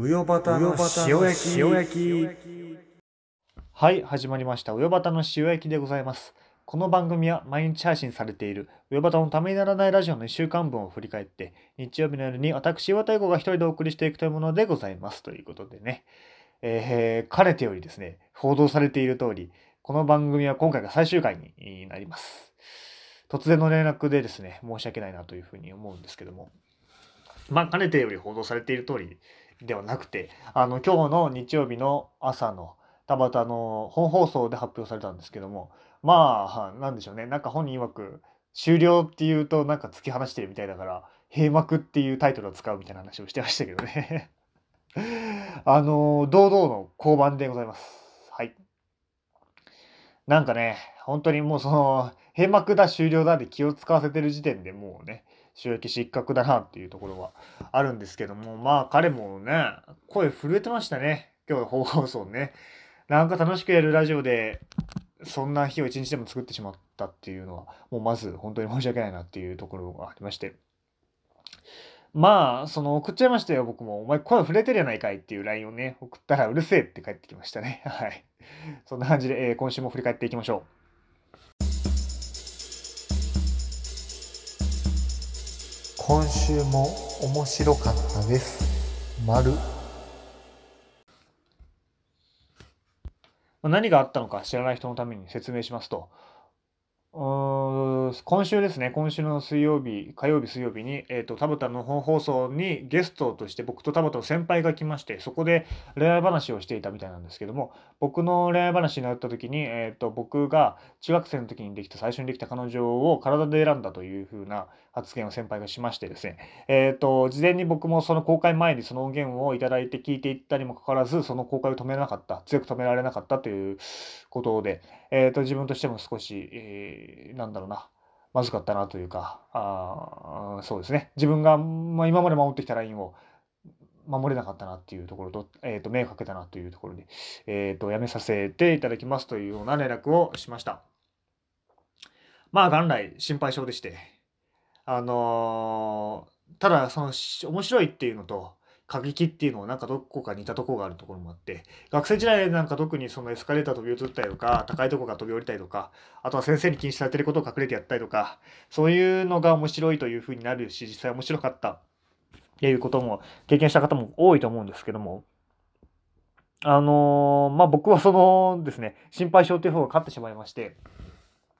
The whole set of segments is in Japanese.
うよばたの塩焼き焼きはい、始まりました。うよばたの塩焼きでございます。この番組は毎日配信されているうよばたのためにならないラジオの1週間分を振り返って、日曜日の夜に私、岩田英子が一人でお送りしていくというものでございます。ということでね、えー、かねてよりですね、報道されている通り、この番組は今回が最終回になります。突然の連絡でですね、申し訳ないなというふうに思うんですけども、まあ、かねてより報道されている通りではなくて、あの、今日の日曜日の朝の田端の本放送で発表されたんですけども、まあ、なんでしょうね、なんか本人曰く、終了っていうとなんか突き放してるみたいだから、閉幕っていうタイトルを使うみたいな話をしてましたけどね。あの、堂々の交番でございます。はい。なんかね、本当にもうその、閉幕だ終了だで気を使わせてる時点でもうね、収益失格だなっていうところはあるんですけども、まあ彼もね、声震えてましたね。今日の放送ね。なんか楽しくやるラジオで、そんな日を一日でも作ってしまったっていうのは、もうまず本当に申し訳ないなっていうところがありまして。まあ、その送っちゃいましたよ、僕も。お前声震えてるやないかいっていう LINE をね、送ったらうるせえって帰ってきましたね。はい。そんな感じで、えー今週も振り返っていきましょう今週も面白かったです丸う。ま何があったのか知らない人のために説明しますと、今週ですね、今週の水曜日、火曜日、水曜日に、えっ、と、田畑の本放送にゲストとして僕と田畑の先輩が来まして、そこで恋愛話をしていたみたいなんですけども、僕の恋愛話になった時に、えっ、と、僕が中学生の時にできた、最初にできた彼女を体で選んだというふうな発言を先輩がしましてですね、えっ、と、事前に僕もその公開前にその音源をいただいて聞いていったにもかかわらず、その公開を止めなかった、強く止められなかったということで、えっ、と、自分としても少し、えーなんだろうな、まずかったなというか、あそうですね、自分が、まあ、今まで守ってきたラインを守れなかったなっていうところと、えっ、と、迷惑かけたなというところで、えっ、と、やめさせていただきますというような連絡をしました。まあ、元来心配性でして、あのーただ、その、面白いっていうのと、過激っていうのはなんかどこか似たとこがあるところもあって、学生時代なんか特にそのエスカレーター飛び移ったりとか、高いところから飛び降りたりとか、あとは先生に禁止されてることを隠れてやったりとか、そういうのが面白いというふうになるし、実際面白かったっていうことも経験した方も多いと思うんですけども、あのーまあ僕はそのですね、心配性という方が勝ってしまいまして、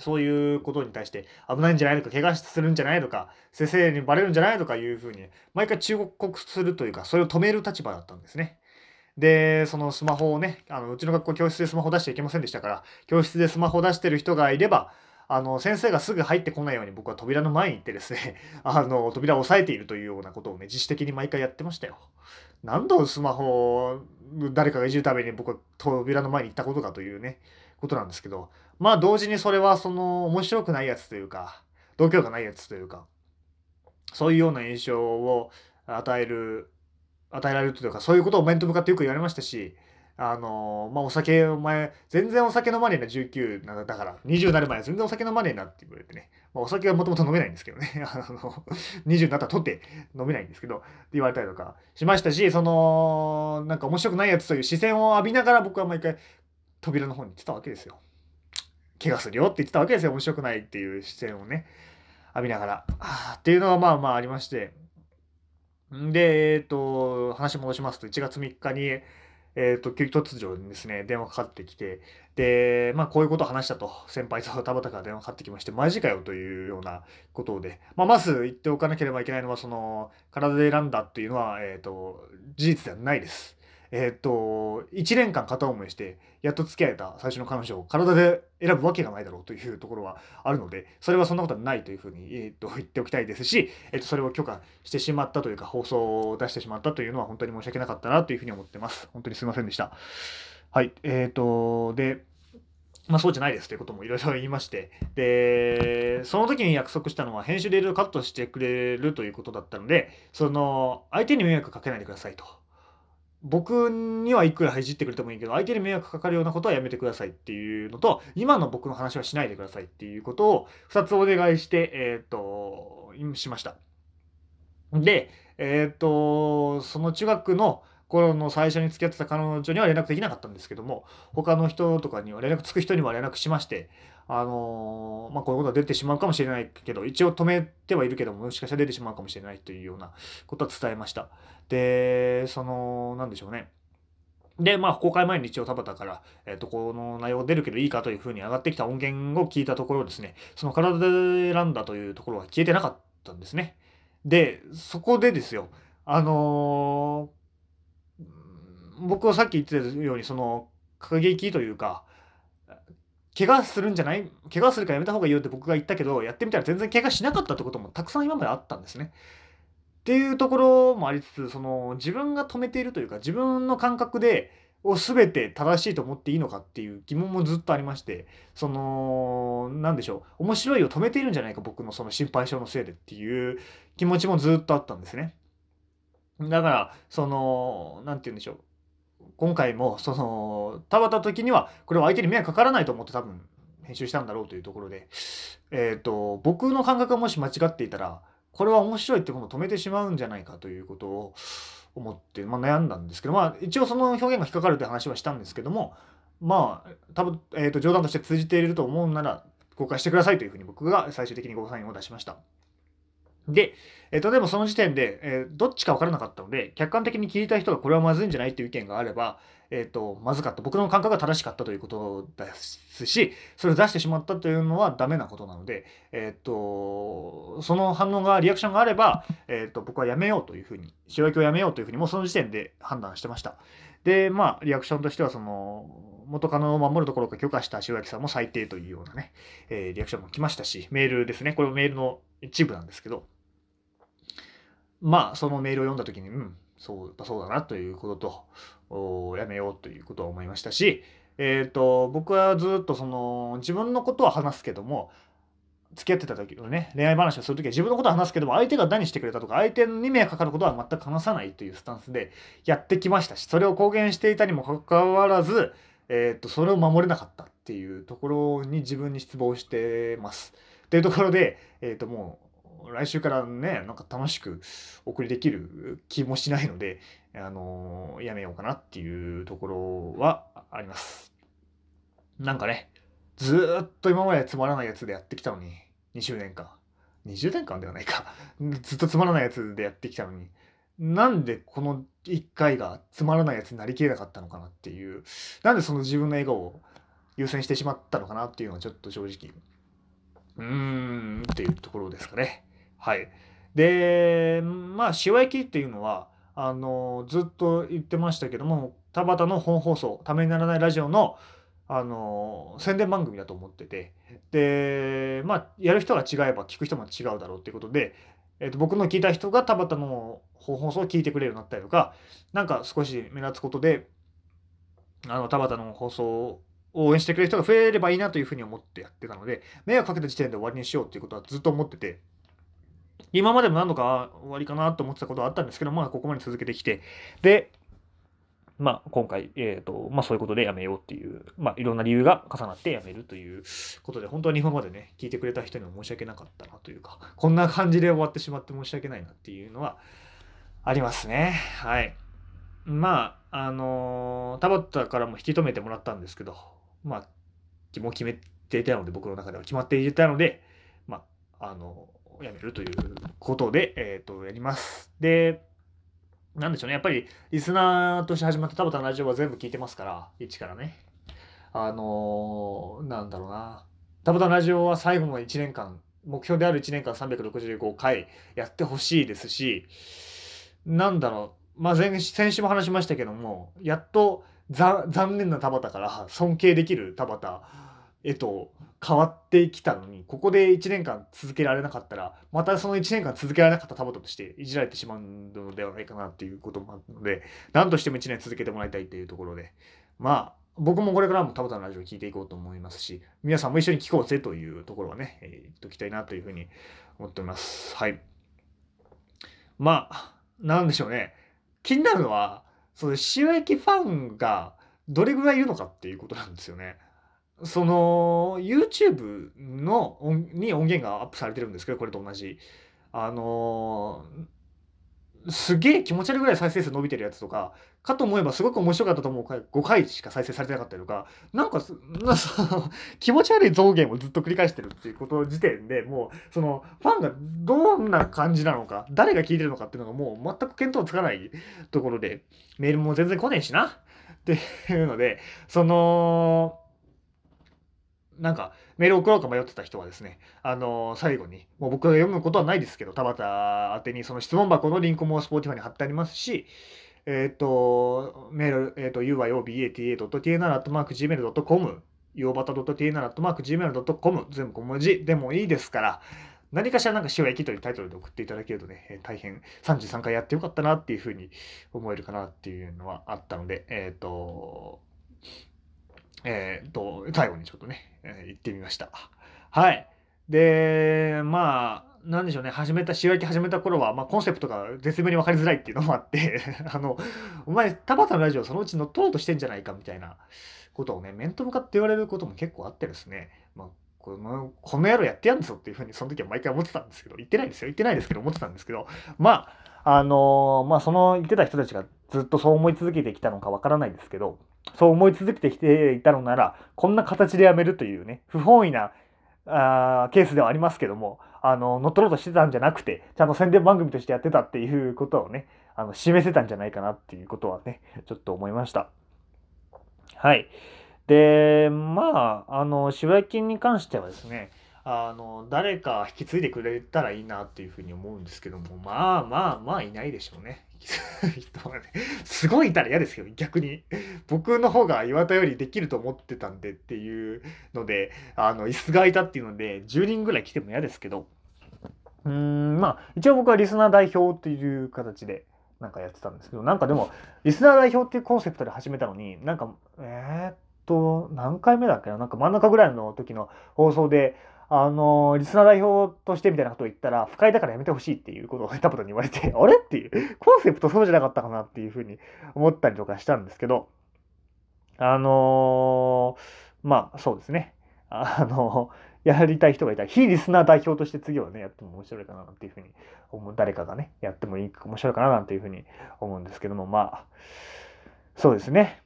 そういうことに対して危ないんじゃないのか、怪我するんじゃないのか、先生にバレるんじゃないのかいうふうに、毎回忠告するというか、それを止める立場だったんですね。で、そのスマホをね、あのうちの学校教室でスマホ出しちゃいけませんでしたから、教室でスマホ出してる人がいれば、あの先生がすぐ入ってこないように僕は扉の前に行ってですね、あの扉を押さえているというようなことをね、自主的に毎回やってましたよ。何度スマホを誰かがいじるために僕は扉の前に行ったことかというね、ことなんですけど、まあ同時にそれはその面白くないやつというか、度胸がないやつというか、そういうような印象を与える、与えられるというか、そういうことを面と向かってよく言われましたし、あのまあお酒、お前、全然お酒飲まねえな、19なんだから、20になる前は全然お酒飲まねえなって言われてね、まあ、お酒はもともと飲めないんですけどね、あの20になったらとって飲めないんですけど、って言われたりとかしましたし、その、なんか面白くないやつという視線を浴びながら僕は毎回扉の方に行ってたわけですよ。怪我するよって言ってたわけですよ。面白くないっていう視線をね、浴びながら。っていうのがまあまあありまして。で、えっ、と、話戻しますと、1月3日に、えっ、と、急突如にですね、電話かかってきて、で、まあ、こういうことを話したと、先輩と田畑から電話かかってきまして、マジかよというようなことで、まあ、まず言っておかなければいけないのは、その、体で選んだっていうのは、えっ、と、事実ではないです。えっ、と、1年間片思いして、やっと付き合えた最初の彼女を体で選ぶわけがないだろうというところはあるので、それはそんなことはないというふうに、えー、と言っておきたいですし、えー、とそれを許可してしまったというか、放送を出してしまったというのは本当に申し訳なかったなというふうに思ってます。本当にすいませんでした。はい。えっ、と、で、まあそうじゃないですということもいろいろ言いまして、で、その時に約束したのは編集でいろいろカットしてくれるということだったので、その、相手に迷惑かけないでくださいと。僕にはいくらいじってくれてもいいけど、相手に迷惑かかるようなことはやめてくださいっていうのと、今の僕の話はしないでくださいっていうことを2つお願いして、えっ、と、しました。で、えっ、と、その中学の頃の最初に付き合ってた彼女には連絡できなかったんですけども、他の人とかには連絡つく人には連絡しまして、あのー、まあ、こういうことが出てしまうかもしれないけど、一応止めてはいるけども、もしかしたら出てしまうかもしれないというようなことは伝えました。で、その、なんでしょうね。で、まあ、公開前に一応田畑から、えっ、ー、と、この内容出るけどいいかというふうに上がってきた音源を聞いたところですね、その体で選んだというところは消えてなかったんですね。で、そこでですよ、あのー、僕はさっき言ってたように、その、過激というか、怪我するんじゃない？怪我するからやめた方がいいよって僕が言ったけど、やってみたら全然怪我しなかったってこともたくさん今まであったんですね。っていうところもありつつ、その自分が止めているというか、自分の感覚で、を全て正しいと思っていいのかっていう疑問もずっとありまして、その、なんでしょう、面白いを止めているんじゃないか、僕のその心配性のせいでっていう気持ちもずっとあったんですね。だから、その、なんて言うんでしょう。今回も、その、たまた時には、これは相手に迷惑かからないと思って多分、編集したんだろうというところで、えっ、ー、と、僕の感覚がもし間違っていたら、これは面白いってものを止めてしまうんじゃないかということを思って、まあ、悩んだんですけど、まあ、一応その表現が引っかかるって話はしたんですけども、まあ、多分、えー、と冗談として通じていると思うなら、公開してくださいというふうに僕が最終的にごサインを出しました。で、えっと、でもその時点で、えー、どっちか分からなかったので、客観的に聞いた人がこれはまずいんじゃないっていう意見があれば、えっと、まずかった。僕の感覚が正しかったということですし、それを出してしまったというのはダメなことなので、えっと、その反応が、リアクションがあれば、えっと、僕はやめようというふうに、塩焼きをやめようというふうに、もうその時点で判断してました。で、まあ、リアクションとしては、その、元カノを守るところか許可した塩焼きさんも最低というようなね、えー、リアクションも来ましたし、メールですね。これもメールの一部なんですけど、まあ、そのメールを読んだ時に、うん、そうだそうだなということと、やめようということは思いましたし、えっ、ー、と、僕はずっとその、自分のことは話すけども、付き合ってた時のね、恋愛話をするときは自分のことは話すけども、相手が何してくれたとか、相手に迷惑かかることは全く話さないというスタンスでやってきましたし、それを公言していたにもかかわらず、えっ、ー、と、それを守れなかったっていうところに自分に失望してます。というところで、えっ、ー、と、もう、来週からね、なんか楽しくお送りできる気もしないので、あの、やめようかなっていうところはあります。なんかね、ずっと今までつまらないやつでやってきたのに、20年間。20年間ではないか。ずっとつまらないやつでやってきたのに、なんでこの1回がつまらないやつになりきれなかったのかなっていう、なんでその自分の笑顔を優先してしまったのかなっていうのはちょっと正直、うーんっていうところですかね。はい。で、まあ、塩焼きっていうのは、あの、ずっと言ってましたけども、田畑の本放送、ためにならないラジオの、あの、宣伝番組だと思ってて、で、まあ、やる人が違えば聞く人も違うだろうっていうことで、えー、と僕の聞いた人が田畑の本放送を聞いてくれるようになったりとか、なんか少し目立つことで、あの、田畑の放送を応援してくれる人が増えればいいなというふうに思ってやってたので、迷惑かけた時点で終わりにしようっていうことはずっと思ってて、今までも何度か終わりかなと思ってたことはあったんですけど、まあ、ここまで続けてきて、で、まあ、今回、えっ、ー、と、まあ、そういうことでやめようっていう、まあ、いろんな理由が重なってやめるということで、本当は日本までね、聞いてくれた人には申し訳なかったなというか、こんな感じで終わってしまって申し訳ないなっていうのはありますね。はい。まあ、あのー、田畑からも引き止めてもらったんですけど、まあ、もう決めていたので、僕の中では決まっていたので、まあ、あのーやめるということで、えっ、ー、と、やります。で、なんでしょうね。やっぱり、リスナーとして始まった田畑のラジオは全部聞いてますから、一からね。あのー、なんだろうな。田畑のラジオは最後の1年間、目標である1年間365回やってほしいですし、なんだろう。まあ前、先週も話しましたけども、やっと残念な田畑から尊敬できる田畑へと変わってきたのに、ここで1年間続けられなかったら、またその1年間続けられなかった田畑としていじられてしまうのではないかなっていうこともあるので、何としても1年続けてもらいたいっていうところで、まあ、僕もこれからも田畑のラジオを聞いていこうと思いますし、皆さんも一緒に聞こうぜというところはね、えー、言っときたいなというふうに思っております。はい。まあ、なんでしょうね。気になるのは、その塩焼きファンがどれぐらいいるのかっていうことなんですよね。その YouTube のに音源がアップされてるんですけどこれと同じあのすげえ気持ち悪いぐらい再生数伸びてるやつとか、かと思えばすごく面白かったと思う回5回しか再生されてなかったりとか、なんか、な その気持ち悪い増減をずっと繰り返してるっていうこと時点でもう、そのファンがどんな感じなのか、誰が聞いてるのかっていうのがもう全く見当つかないところで、メールも全然来ねえしな。っていうので、その、なんかメール送ろうか迷ってた人はですね、あの最後に、もう僕が読むことはないですけど、田畑宛てにその質問箱のリンクも Spotify に貼ってありますし、えっ、ー、と、メール、えっ、ー、と、uyobata.tn.gmail.com、よばた .tn.gmail.com、全部小文字でもいいですから、何かしらなんか塩焼きというタイトルで送っていただけるとね、大変33回やってよかったなっていうふうに思えるかなっていうのはあったので、えっ、ー、と、えっ、と、最後にちょっとね、えー、行ってみました。はい。で、まあ、なんでしょうね、始めた、塩焼き始めた頃は、まあ、コンセプトが絶妙に分かりづらいっていうのもあって あの、お前、田畑のラジオそのうち乗っ取ろうとしてんじゃないかみたいなことをね、面と向かって言われることも結構あってですね、まあ、このこの野郎やってやんぞっていうふうにその時は毎回思ってたんですけど、言ってないですよ。言ってないですけど、思ってたんですけど、まあ、あのー、まあ、その言ってた人たちがずっとそう思い続けてきたのかわからないですけど、そう思い続けてきていたのなら、こんな形でやめるというね、不本意なあケースではありますけども、あの、乗っ取ろうとしてたんじゃなくて、ちゃんと宣伝番組としてやってたっていうことをね、あの、示せたんじゃないかなっていうことはね、ちょっと思いました。はい。で、まあ、あの、渋谷金に関してはですね、あの、誰か引き継いでくれたらいいなっていうふうに思うんですけども、まあまあまあいないでしょうね。すごいいたら嫌ですよ、逆に。僕の方が岩田よりできると思ってたんでっていうので、あの、椅子がいたっていうので、10人ぐらい来ても嫌ですけど、うん、まあ、一応僕はリスナー代表っていう形で、なんかやってたんですけど、なんかでも、リスナー代表っていうコンセプトで始めたのに、なんか、えー、っと、何回目だっけな、なんか真ん中ぐらいの時の放送で、あの、リスナー代表としてみたいなことを言ったら、不快だからやめてほしいっていうことをタプタに言われて、あれ？っていう、コンセプトそうじゃなかったかなっていうふうに思ったりとかしたんですけど、あのー、まあ、そうですね。あのやりたい人がいたら、非リスナー代表として次はね、やっても面白いかなっていうふうに思う。誰かがね、やってもいい、面白いかななんていうふうに思うんですけども、まあ、そうですね。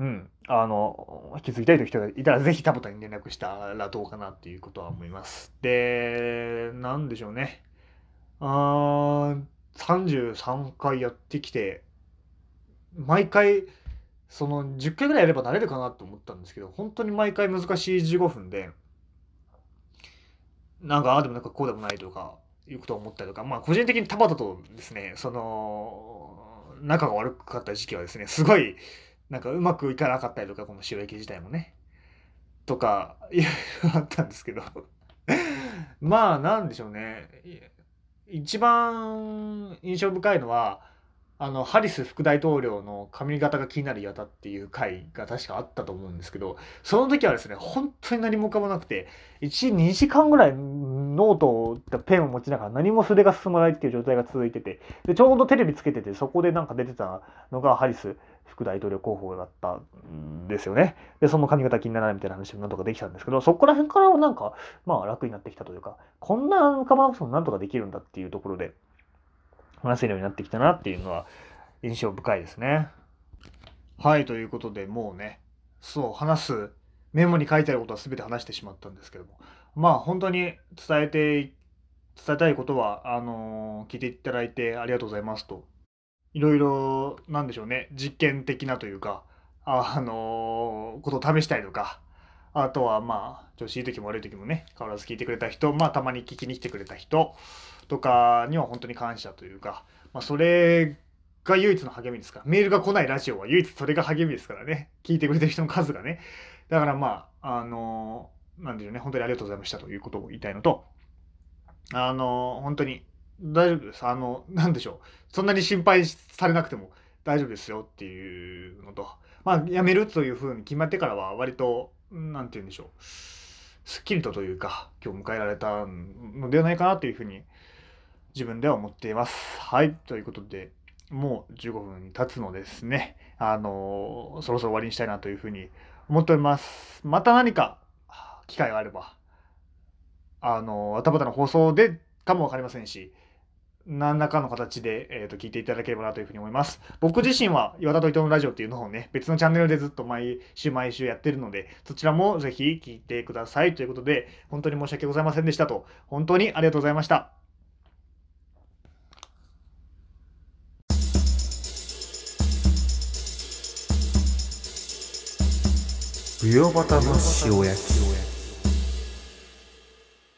うん、あの、引き継ぎたいという人がいたら、ぜひ田畑に連絡したらどうかなっていうことは思います。で、なんでしょうね。あ33回やってきて、毎回、その10回ぐらいやればなれるかなと思ったんですけど、本当に毎回難しい15分で、なんかああでもなんかこうでもないとか、いうことを思ったりとか、まあ個人的に田畑とですね、その、仲が悪かった時期はですね、すごい、なんかうまくいかなかったりとか、この収益自体もね。とか、いろいろあったんですけど まあ、なんでしょうね。一番印象深いのは、あの、ハリス副大統領の髪型が気になるやたっていう回が確かあったと思うんですけど、その時はですね、本当に何も浮かばなくて、1、2時間ぐらいノートとペンを持ちながら何も筆が進まないっていう状態が続いてて、で、ちょうどテレビつけてて、そこでなんか出てたのがハリス副大統領候補だったんですよね。で、その髪型気にならないみたいな話もなんとかできたんですけど、そこら辺からはなんか、まあ楽になってきたというか、こんな浮かばなくてもなんとかできるんだっていうところで、話せるようになってきたなっていうのは印象深いですね。はい、ということでもうね、そう、話す、メモに書いてあることは全て話してしまったんですけども、まあ本当に伝えて、伝えたいことは、あの、聞いていただいてありがとうございますと。いろいろ、なんでしょうね、実験的なというか、あの、ことを試したりとか、あとはまあ、調子いい時も悪い時もね、変わらず聞いてくれた人、まあ、たまに聞きに来てくれた人とかには本当に感謝というか、まあ、それが唯一の励みですか、メールが来ないラジオは唯一それが励みですからね、聞いてくれてる人の数がね。だからまあ、あのー、なんでしょうね、本当にありがとうございましたということを言いたいのと、あの、本当に大丈夫です。あの、なんでしょう。そんなに心配されなくても大丈夫ですよっていうのと、まあ、辞めるというふうに決まってからは、割と、なんて言うんでしょう。すっきりとというか、今日迎えられたのではないかなというふうに、自分では思っています。はい。ということで、もう15分経つのですね。あのそろそろ終わりにしたいなというふうに思っております。また何か機会があれば、あの、たばたの放送でかもわかりませんし、何らかの形で、えー、と聞いていただければなというふうに思います。僕自身は 岩田と伊藤のラジオっていうのをね、別のチャンネルでずっと毎週毎週やってるので、そちらもぜひ聞いてくださいということで、本当に申し訳ございませんでしたと、本当にありがとうございました。ブヨバタの塩焼き